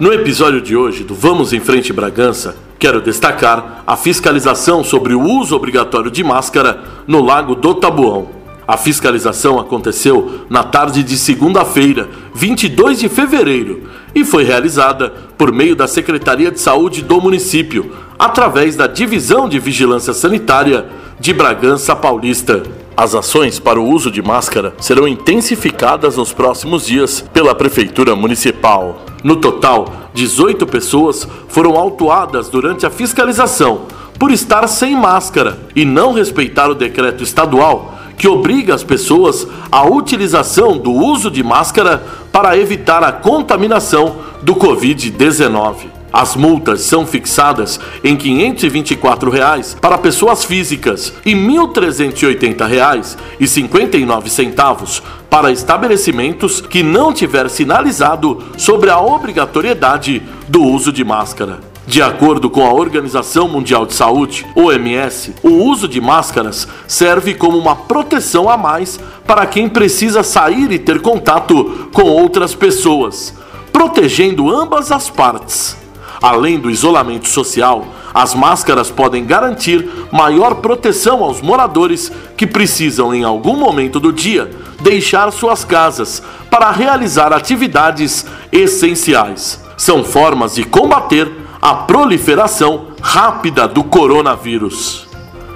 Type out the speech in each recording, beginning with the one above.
No episódio de hoje do Vamos em Frente Bragança, quero destacar a fiscalização sobre o uso obrigatório de máscara no Lago do Tabuão. A fiscalização aconteceu na tarde de segunda-feira, 22 de fevereiro, e foi realizada por meio da Secretaria de Saúde do município, através da Divisão de Vigilância Sanitária de Bragança Paulista. As ações para o uso de máscara serão intensificadas nos próximos dias pela Prefeitura Municipal. No total, 18 pessoas foram autuadas durante a fiscalização por estar sem máscara e não respeitar o decreto estadual que obriga as pessoas à utilização do uso de máscara para evitar a contaminação do Covid-19. As multas são fixadas em 524 reais para pessoas físicas e R$ 1.380,59 para estabelecimentos que não tiver sinalizado sobre a obrigatoriedade do uso de máscara. De acordo com a Organização Mundial de Saúde, OMS, o uso de máscaras serve como uma proteção a mais para quem precisa sair e ter contato com outras pessoas, protegendo ambas as partes. Além do isolamento social, as máscaras podem garantir maior proteção aos moradores que precisam, em algum momento do dia, deixar suas casas para realizar atividades essenciais. São formas de combater a proliferação rápida do coronavírus.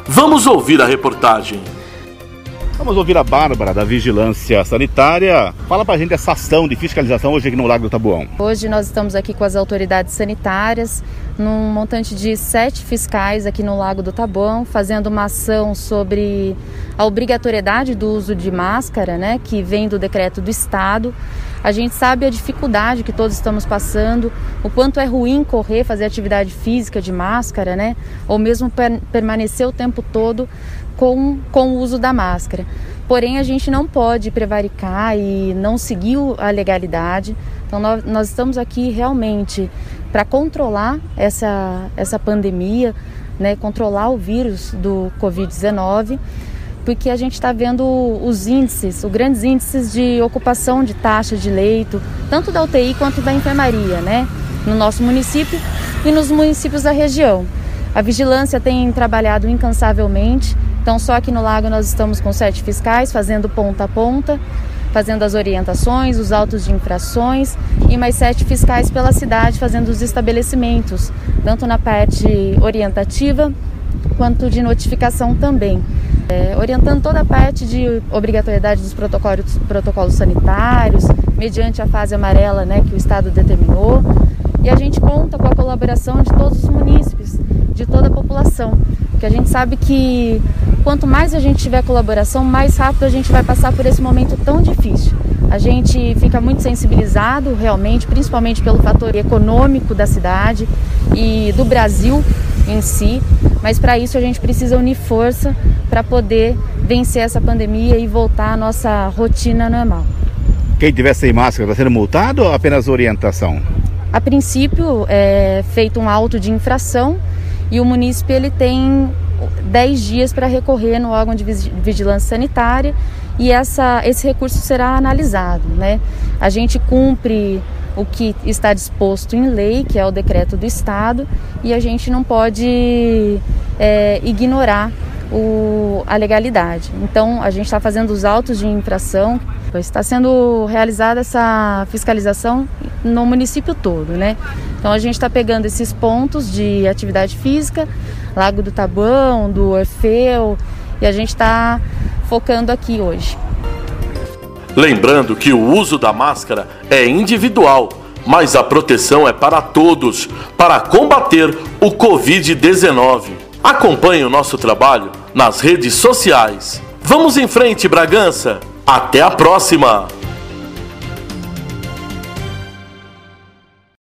Vamos ouvir a reportagem. Vamos ouvir a Bárbara da Vigilância Sanitária. Fala pra gente essa ação de fiscalização hoje aqui no Lago do Tabuão. Hoje nós estamos aqui com as autoridades sanitárias, num montante de sete fiscais aqui no Lago do Tabuão, fazendo uma ação sobre a obrigatoriedade do uso de máscara, né, que vem do decreto do Estado. A gente sabe a dificuldade que todos estamos passando, o quanto é ruim correr, fazer atividade física de máscara, né? Ou mesmo per permanecer o tempo todo com, com o uso da máscara. Porém, a gente não pode prevaricar e não seguir a legalidade. Então, nós, nós estamos aqui realmente para controlar essa, essa pandemia, né, controlar o vírus do Covid-19, porque a gente está vendo os índices, os grandes índices de ocupação de taxa de leito, tanto da UTI quanto da enfermaria, né, no nosso município e nos municípios da região. A vigilância tem trabalhado incansavelmente então, só aqui no Lago nós estamos com sete fiscais fazendo ponta a ponta, fazendo as orientações, os autos de infrações e mais sete fiscais pela cidade fazendo os estabelecimentos, tanto na parte orientativa quanto de notificação também. É, orientando toda a parte de obrigatoriedade dos protocolos, protocolos sanitários, mediante a fase amarela né, que o Estado determinou. E a gente conta com a colaboração de todos os munícipes, de toda a população, porque a gente sabe que quanto mais a gente tiver colaboração, mais rápido a gente vai passar por esse momento tão difícil. A gente fica muito sensibilizado realmente, principalmente pelo fator econômico da cidade e do Brasil em si, mas para isso a gente precisa unir força para poder vencer essa pandemia e voltar à nossa rotina normal. Quem tiver sem máscara está sendo multado ou apenas orientação? A princípio é feito um auto de infração e o município ele tem 10 dias para recorrer no órgão de vigilância sanitária e essa, esse recurso será analisado. Né? A gente cumpre o que está disposto em lei, que é o decreto do Estado, e a gente não pode é, ignorar o, a legalidade. Então, a gente está fazendo os autos de infração, está sendo realizada essa fiscalização no município todo, né? Então, a gente está pegando esses pontos de atividade física, Lago do Tabuão, do Orfeu, e a gente está focando aqui hoje. Lembrando que o uso da máscara é individual, mas a proteção é para todos, para combater o Covid-19. Acompanhe o nosso trabalho nas redes sociais. Vamos em frente, Bragança! Até a próxima!